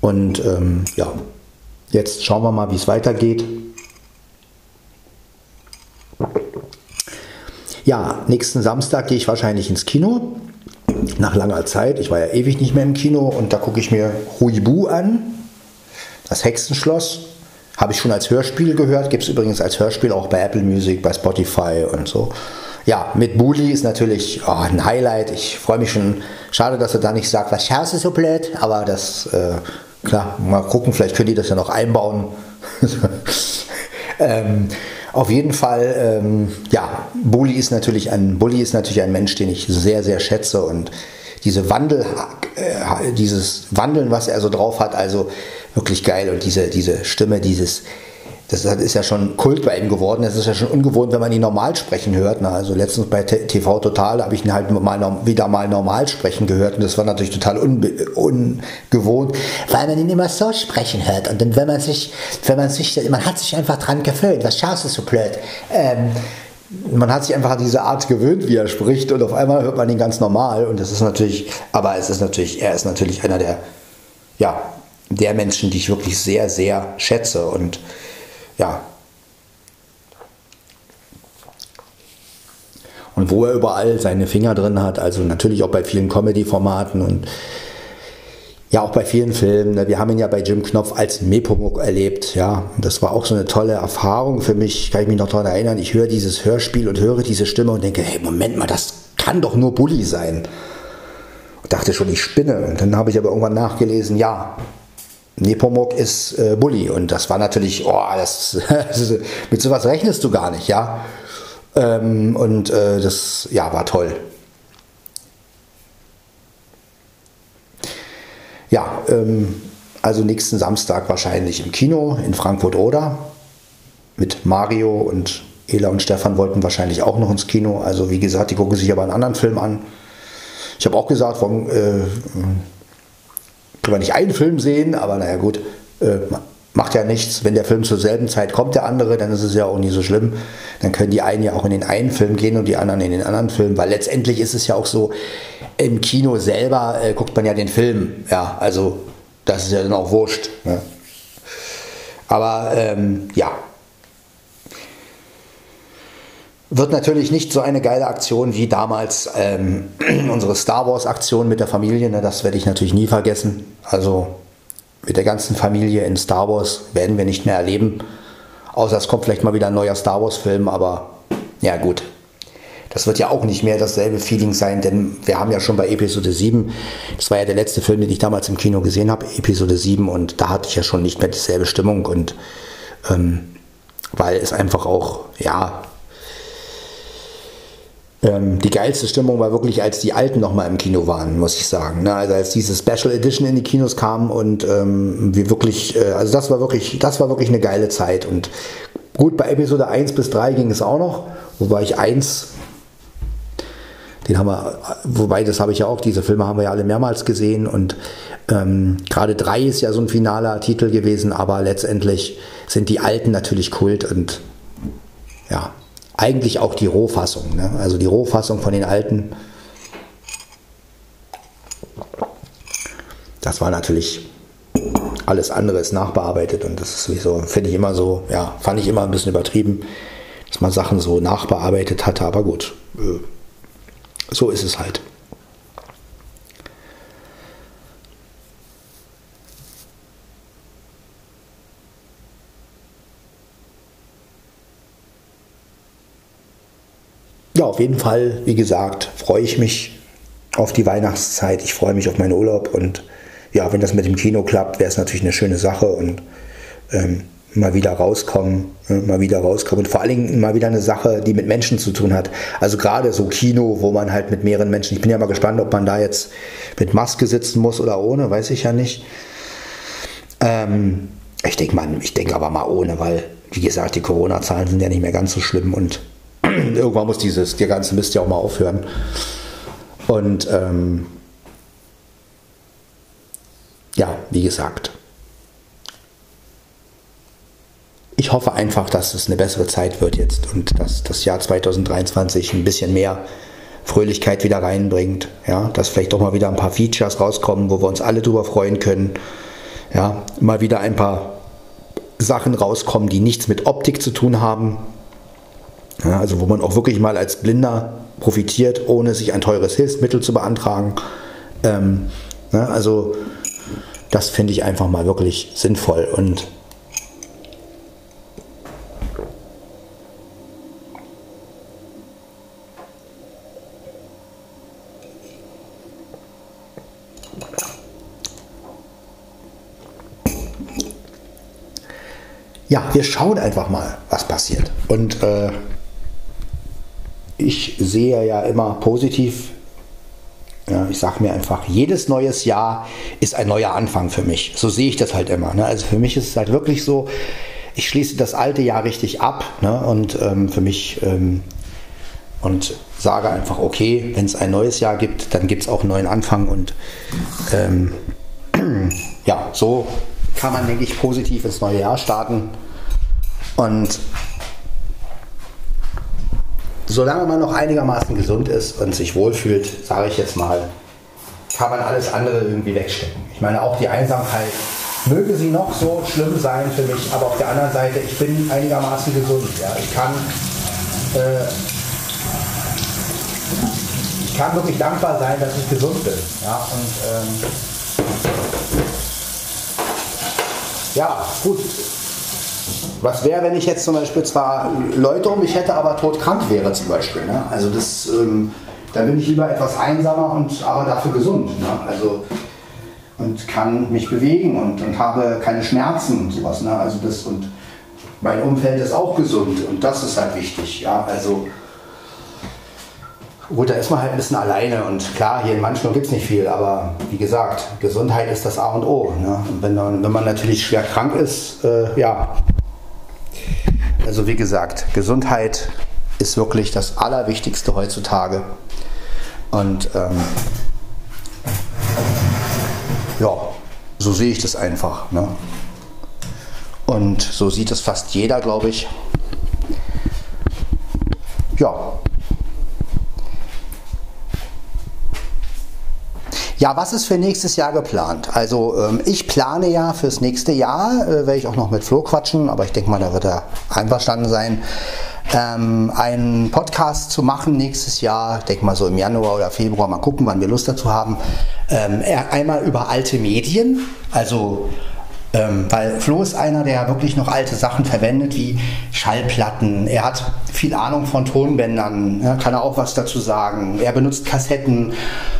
Und ähm, ja, Jetzt schauen wir mal, wie es weitergeht. Ja, nächsten Samstag gehe ich wahrscheinlich ins Kino. Nach langer Zeit. Ich war ja ewig nicht mehr im Kino und da gucke ich mir Huibu an. Das Hexenschloss. Habe ich schon als Hörspiel gehört. Gibt es übrigens als Hörspiel auch bei Apple Music, bei Spotify und so. Ja, mit Bully ist natürlich oh, ein Highlight. Ich freue mich schon. Schade, dass er da nicht sagt, was schaust du so blöd, aber das äh, Klar, mal gucken, vielleicht könnt ihr das ja noch einbauen. [LAUGHS] ähm, auf jeden Fall, ähm, ja, Bully ist natürlich ein Bully ist natürlich ein Mensch, den ich sehr, sehr schätze und diese Wandel, äh, dieses Wandeln, was er so drauf hat, also wirklich geil und diese, diese Stimme, dieses das ist ja schon Kult bei ihm geworden. Es ist ja schon ungewohnt, wenn man ihn normal sprechen hört. Also letztens bei TV Total habe ich ihn halt mal, wieder mal normal sprechen gehört und das war natürlich total ungewohnt, weil man ihn immer so sprechen hört. Und wenn man sich, wenn man sich, man hat sich einfach dran gewöhnt. Was schaust du so blöd? Ähm, man hat sich einfach an diese Art gewöhnt, wie er spricht und auf einmal hört man ihn ganz normal und das ist natürlich, aber es ist natürlich, er ist natürlich einer der, ja, der Menschen, die ich wirklich sehr, sehr schätze und ja. und wo er überall seine Finger drin hat. Also natürlich auch bei vielen Comedy-Formaten und ja auch bei vielen Filmen. Ne? Wir haben ihn ja bei Jim Knopf als Nepomuk erlebt. Ja, und das war auch so eine tolle Erfahrung für mich. Kann ich mich noch daran erinnern. Ich höre dieses Hörspiel und höre diese Stimme und denke, hey, Moment mal, das kann doch nur Bully sein. Und dachte schon, ich spinne. Und dann habe ich aber irgendwann nachgelesen, ja, Nepomuk ist äh, Bully. Und das war natürlich, oh, [LAUGHS] das, mit sowas rechnest du gar nicht, ja. Ähm, und äh, das ja, war toll. Ja, ähm, also nächsten Samstag wahrscheinlich im Kino in Frankfurt-Oder mit Mario und Ela und Stefan wollten wahrscheinlich auch noch ins Kino. Also wie gesagt, die gucken sich aber einen anderen Film an. Ich habe auch gesagt, warum äh, können wir nicht einen Film sehen, aber naja gut, äh, macht ja nichts. Wenn der Film zur selben Zeit kommt, der andere, dann ist es ja auch nicht so schlimm. Dann können die einen ja auch in den einen Film gehen und die anderen in den anderen Film, weil letztendlich ist es ja auch so, im Kino selber äh, guckt man ja den Film. Ja, also das ist ja dann auch wurscht. Ne? Aber ähm, ja. Wird natürlich nicht so eine geile Aktion wie damals ähm, [CLEARS THROAT] unsere Star Wars Aktion mit der Familie. Ne? Das werde ich natürlich nie vergessen. Also mit der ganzen Familie in Star Wars werden wir nicht mehr erleben. Außer es kommt vielleicht mal wieder ein neuer Star Wars-Film, aber ja gut. Das wird ja auch nicht mehr dasselbe Feeling sein, denn wir haben ja schon bei Episode 7, das war ja der letzte Film, den ich damals im Kino gesehen habe, Episode 7, und da hatte ich ja schon nicht mehr dieselbe Stimmung und ähm, weil es einfach auch, ja, ähm, die geilste Stimmung war wirklich, als die Alten nochmal im Kino waren, muss ich sagen. Ne? Also als diese Special Edition in die Kinos kam und ähm, wir wirklich, äh, also das war wirklich, das war wirklich eine geile Zeit. Und gut, bei Episode 1 bis 3 ging es auch noch, wobei ich 1 den haben wir, wobei das habe ich ja auch, diese Filme haben wir ja alle mehrmals gesehen und ähm, gerade 3 ist ja so ein finaler Titel gewesen, aber letztendlich sind die alten natürlich Kult und ja, eigentlich auch die Rohfassung. Ne? Also die Rohfassung von den alten. Das war natürlich alles andere ist nachbearbeitet und das ist sowieso, finde ich immer so, ja, fand ich immer ein bisschen übertrieben, dass man Sachen so nachbearbeitet hatte, aber gut, äh, so ist es halt. Ja, auf jeden Fall, wie gesagt, freue ich mich auf die Weihnachtszeit. Ich freue mich auf meinen Urlaub und ja, wenn das mit dem Kino klappt, wäre es natürlich eine schöne Sache und ähm, mal wieder rauskommen, äh, mal wieder rauskommen und vor allen Dingen mal wieder eine Sache, die mit Menschen zu tun hat. Also gerade so Kino, wo man halt mit mehreren Menschen, ich bin ja mal gespannt, ob man da jetzt mit Maske sitzen muss oder ohne, weiß ich ja nicht. Ähm, ich denke mal, ich denke aber mal ohne, weil wie gesagt, die Corona-Zahlen sind ja nicht mehr ganz so schlimm und irgendwann muss dieses, der ganze Mist ja auch mal aufhören. Und ähm, ja, wie gesagt, ich hoffe einfach, dass es eine bessere Zeit wird jetzt und dass das Jahr 2023 ein bisschen mehr Fröhlichkeit wieder reinbringt. Ja, dass vielleicht auch mal wieder ein paar Features rauskommen, wo wir uns alle drüber freuen können. Ja, mal wieder ein paar Sachen rauskommen, die nichts mit Optik zu tun haben, ja, also wo man auch wirklich mal als Blinder profitiert, ohne sich ein teures Hilfsmittel zu beantragen. Ähm, ne, also das finde ich einfach mal wirklich sinnvoll und ja, wir schauen einfach mal, was passiert. Und äh, ich sehe ja immer positiv. Ja, ich sage mir einfach, jedes neues Jahr ist ein neuer Anfang für mich. So sehe ich das halt immer. Ne? Also für mich ist es halt wirklich so, ich schließe das alte Jahr richtig ab ne? und ähm, für mich ähm, und sage einfach, okay, wenn es ein neues Jahr gibt, dann gibt es auch einen neuen Anfang und ähm, [CLEARS THROAT] ja, so kann man, denke ich, positiv ins neue Jahr starten und solange man noch einigermaßen gesund ist und sich wohlfühlt, sage ich jetzt mal, kann man alles andere irgendwie wegstecken. Ich meine, auch die Einsamkeit möge sie noch so schlimm sein für mich, aber auf der anderen Seite, ich bin einigermaßen gesund. Ja. Ich kann äh, ich kann wirklich dankbar sein, dass ich gesund bin. Ja, und, ähm, ja gut. Was wäre, wenn ich jetzt zum Beispiel zwar Leute um mich hätte, aber todkrank wäre zum Beispiel. Ne? Also das, ähm, da bin ich lieber etwas einsamer und aber dafür gesund. Ne? Also und kann mich bewegen und, und habe keine Schmerzen und sowas. Ne? Also das und mein Umfeld ist auch gesund und das ist halt wichtig. Ja? Also gut, da ist man halt ein bisschen alleine und klar, hier in Manchmal gibt es nicht viel, aber wie gesagt, Gesundheit ist das A und O. Ne? Und wenn, wenn man natürlich schwer krank ist, äh, ja. Also wie gesagt, Gesundheit ist wirklich das Allerwichtigste heutzutage. Und ähm, ja, so sehe ich das einfach. Ne? Und so sieht es fast jeder, glaube ich. Ja. Ja, was ist für nächstes Jahr geplant? Also ähm, ich plane ja fürs nächste Jahr, äh, werde ich auch noch mit Flo quatschen, aber ich denke mal, da wird er einverstanden sein, ähm, einen Podcast zu machen nächstes Jahr, denke mal so im Januar oder Februar, mal gucken, wann wir Lust dazu haben. Ähm, einmal über alte Medien, also ähm, weil Flo ist einer, der wirklich noch alte Sachen verwendet, wie Schallplatten. Er hat viel Ahnung von Tonbändern, ja, kann er auch was dazu sagen. Er benutzt Kassetten.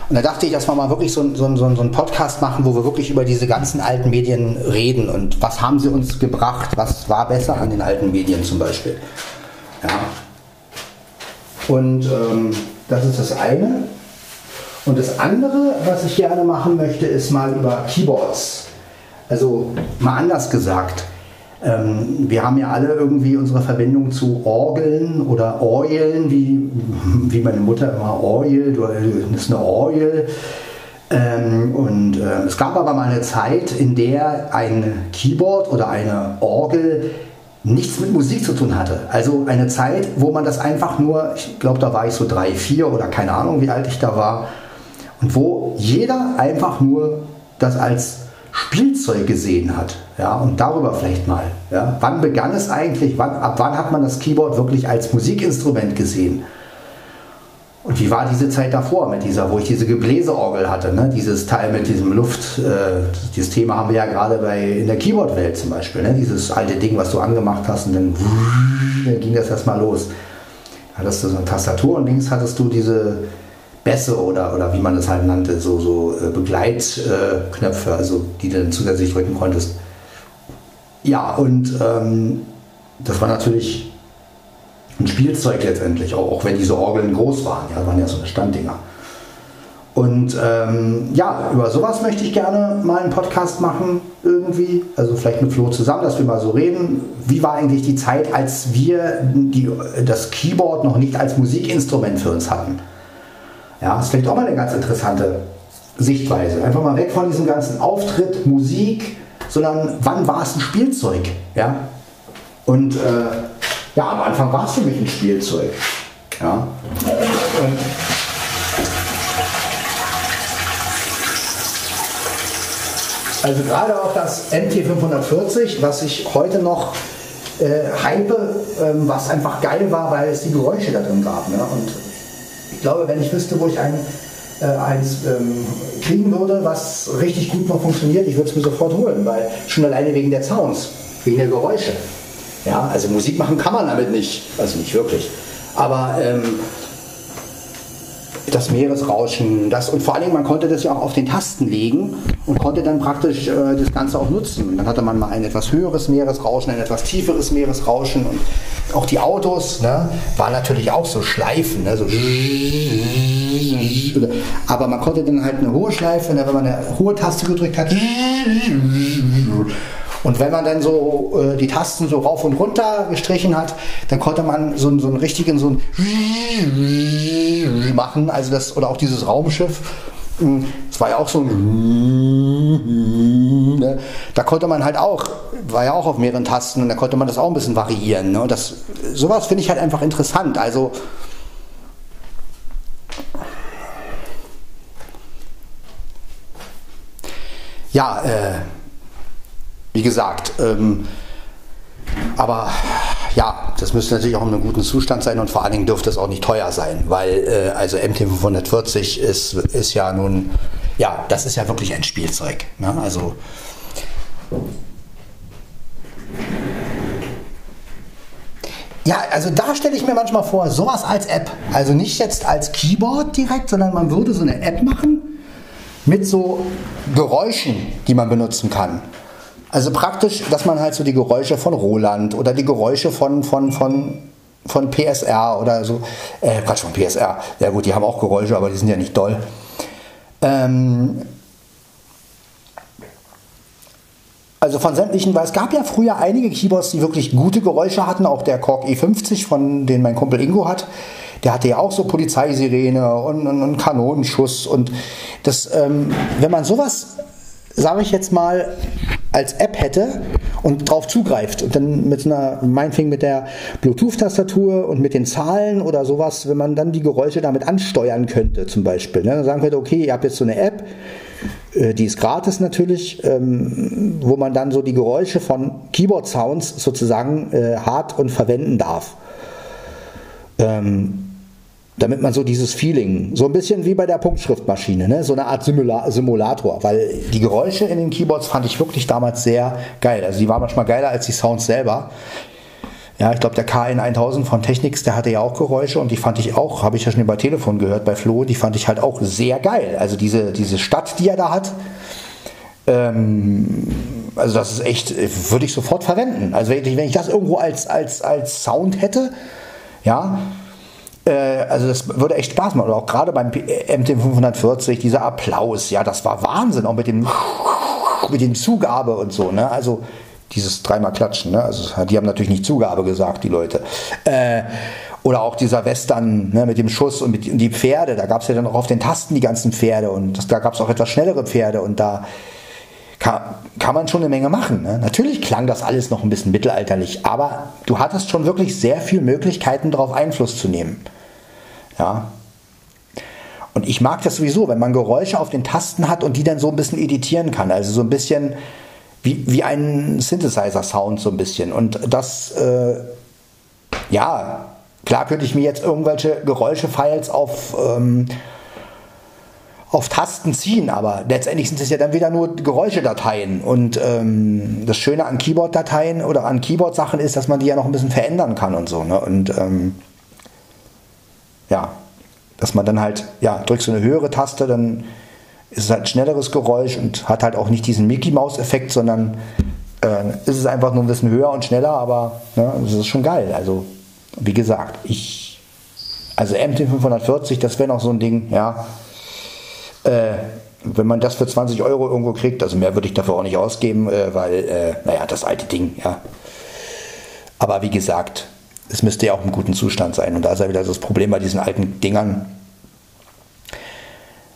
Und da dachte ich, dass wir mal wirklich so, so, so, so einen Podcast machen, wo wir wirklich über diese ganzen alten Medien reden und was haben sie uns gebracht, was war besser an den alten Medien zum Beispiel. Ja. Und ähm, das ist das eine. Und das andere, was ich gerne machen möchte, ist mal über Keyboards. Also mal anders gesagt. Ähm, wir haben ja alle irgendwie unsere Verbindung zu Orgeln oder Orgeln, wie, wie meine Mutter immer Orgel, das ist eine Orgel. Ähm, und äh, es gab aber mal eine Zeit, in der ein Keyboard oder eine Orgel nichts mit Musik zu tun hatte. Also eine Zeit, wo man das einfach nur, ich glaube, da war ich so drei, vier oder keine Ahnung, wie alt ich da war, und wo jeder einfach nur das als Spielzeug gesehen hat. Ja, und darüber vielleicht mal. Ja. Wann begann es eigentlich? Wann, ab wann hat man das Keyboard wirklich als Musikinstrument gesehen? Und wie war diese Zeit davor mit dieser, wo ich diese Gebläseorgel hatte, ne? dieses Teil mit diesem Luft, äh, dieses Thema haben wir ja gerade bei in der Keyboard-Welt zum Beispiel, ne? dieses alte Ding, was du angemacht hast und dann, dann ging das erstmal los. Da hattest du so eine Tastatur und links hattest du diese Bässe oder, oder wie man es halt nannte, so, so äh, Begleitknöpfe, also die du dann zusätzlich drücken konntest. Ja, und ähm, das war natürlich ein Spielzeug letztendlich, auch, auch wenn diese Orgeln groß waren. Ja, waren ja so eine Standdinger. Und ähm, ja, über sowas möchte ich gerne mal einen Podcast machen, irgendwie. Also vielleicht mit Flo zusammen, dass wir mal so reden. Wie war eigentlich die Zeit, als wir die, das Keyboard noch nicht als Musikinstrument für uns hatten? Ja, das ist vielleicht auch mal eine ganz interessante Sichtweise. Einfach mal weg von diesem ganzen Auftritt, Musik, sondern wann war es ein Spielzeug? Ja? Und äh, ja, am Anfang war es für mich ein Spielzeug. Ja. Und also gerade auch das MT540, was ich heute noch äh, hype, ähm, was einfach geil war, weil es die Geräusche da drin gab. Ne? Und ich glaube, wenn ich wüsste, wo ich ein, äh, eins ähm, kriegen würde, was richtig gut noch funktioniert, ich würde es mir sofort holen, weil schon alleine wegen der Sounds, wegen der Geräusche. Ja, also Musik machen kann man damit nicht, also nicht wirklich. Aber ähm, das Meeresrauschen, das und vor allen Dingen, man konnte das ja auch auf den Tasten legen und konnte dann praktisch äh, das Ganze auch nutzen. Dann hatte man mal ein etwas höheres Meeresrauschen, ein etwas tieferes Meeresrauschen und auch die Autos ne, waren natürlich auch so Schleifen, ne, so [LAUGHS] aber man konnte dann halt eine hohe Schleife, ne, wenn man eine hohe Taste gedrückt hat und wenn man dann so äh, die Tasten so rauf und runter gestrichen hat, dann konnte man so, so einen richtigen so ein [LAUGHS] machen, also das, oder auch dieses Raumschiff. Hm, das war ja auch so ein. [LAUGHS] Ne? Da konnte man halt auch, war ja auch auf mehreren Tasten und da konnte man das auch ein bisschen variieren. Ne? Und das, sowas finde ich halt einfach interessant. Also. Ja, äh, wie gesagt, ähm, aber ja, das müsste natürlich auch in einem guten Zustand sein und vor allen Dingen dürfte es auch nicht teuer sein, weil äh, also MT540 ist, ist ja nun, ja, das ist ja wirklich ein Spielzeug. Ne? Also Ja, also da stelle ich mir manchmal vor, sowas als App. Also nicht jetzt als Keyboard direkt, sondern man würde so eine App machen mit so Geräuschen, die man benutzen kann. Also praktisch, dass man halt so die Geräusche von Roland oder die Geräusche von, von, von, von PSR oder so, äh, Quatsch, von PSR. Ja gut, die haben auch Geräusche, aber die sind ja nicht doll. Ähm, also von sämtlichen, weil es gab ja früher einige Keyboards, die wirklich gute Geräusche hatten, auch der Korg E50, von den mein Kumpel Ingo hat, der hatte ja auch so Polizeisirene und, und, und Kanonenschuss und das, ähm, wenn man sowas, sage ich jetzt mal, als App hätte und drauf zugreift und dann mit einer, meinetwegen mit der Bluetooth-Tastatur und mit den Zahlen oder sowas, wenn man dann die Geräusche damit ansteuern könnte zum Beispiel, ne? dann sagen könnte, okay, ihr habt jetzt so eine App, äh, die ist gratis natürlich, ähm, wo man dann so die Geräusche von Keyboard-Sounds sozusagen äh, hart und verwenden darf. Ähm, damit man so dieses Feeling, so ein bisschen wie bei der Punktschriftmaschine, ne? so eine Art Simula Simulator, weil die Geräusche in den Keyboards fand ich wirklich damals sehr geil. Also die waren manchmal geiler als die Sounds selber. Ja, ich glaube, der KN 1000 von Technics, der hatte ja auch Geräusche und die fand ich auch, habe ich ja schon bei Telefon gehört, bei Flo, die fand ich halt auch sehr geil. Also diese, diese Stadt, die er da hat, ähm, also das ist echt, würde ich sofort verwenden. Also wenn ich, wenn ich das irgendwo als, als, als Sound hätte, ja, äh, also das würde echt Spaß machen. Oder auch gerade beim MT540, dieser Applaus, ja, das war Wahnsinn, auch mit dem, mit dem Zugabe und so, ne? Also dieses dreimal klatschen. Ne? Also die haben natürlich nicht Zugabe gesagt, die Leute. Äh, oder auch dieser Western ne, mit dem Schuss und mit und die Pferde. Da gab es ja dann auch auf den Tasten die ganzen Pferde und das, da gab es auch etwas schnellere Pferde und da kann, kann man schon eine Menge machen. Ne? Natürlich klang das alles noch ein bisschen mittelalterlich, aber du hattest schon wirklich sehr viele Möglichkeiten, darauf Einfluss zu nehmen. Ja. Und ich mag das sowieso, wenn man Geräusche auf den Tasten hat und die dann so ein bisschen editieren kann. Also so ein bisschen wie, wie ein Synthesizer-Sound so ein bisschen. Und das, äh, ja, klar könnte ich mir jetzt irgendwelche Geräusche-Files auf, ähm, auf Tasten ziehen, aber letztendlich sind es ja dann wieder nur Geräuschedateien. Und ähm, das Schöne an Keyboard-Dateien oder an Keyboard-Sachen ist, dass man die ja noch ein bisschen verändern kann und so. Ne? Und ähm, ja, dass man dann halt, ja, drückst du eine höhere Taste, dann ist es halt ein schnelleres Geräusch und hat halt auch nicht diesen Mickey-Maus-Effekt, sondern äh, ist es einfach nur ein bisschen höher und schneller, aber ne, das ist schon geil. Also, wie gesagt, ich, also MT540, das wäre noch so ein Ding, ja. Äh, wenn man das für 20 Euro irgendwo kriegt, also mehr würde ich dafür auch nicht ausgeben, äh, weil, äh, naja, das alte Ding, ja. Aber wie gesagt, es müsste ja auch im guten Zustand sein. Und da ist ja wieder das Problem bei diesen alten Dingern.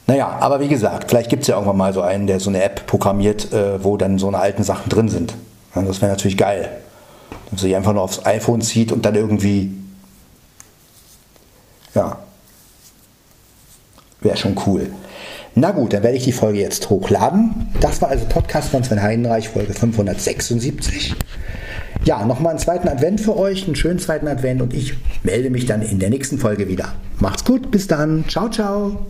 Naja, aber wie gesagt, vielleicht gibt es ja irgendwann mal so einen, der so eine App programmiert, äh, wo dann so eine alten Sachen drin sind. Ja, das wäre natürlich geil. Dass sich einfach nur aufs iPhone zieht und dann irgendwie. Ja. Wäre schon cool. Na gut, dann werde ich die Folge jetzt hochladen. Das war also Podcast von Sven Heidenreich, Folge 576. Ja, nochmal einen zweiten Advent für euch, einen schönen zweiten Advent und ich melde mich dann in der nächsten Folge wieder. Macht's gut, bis dann. Ciao, ciao.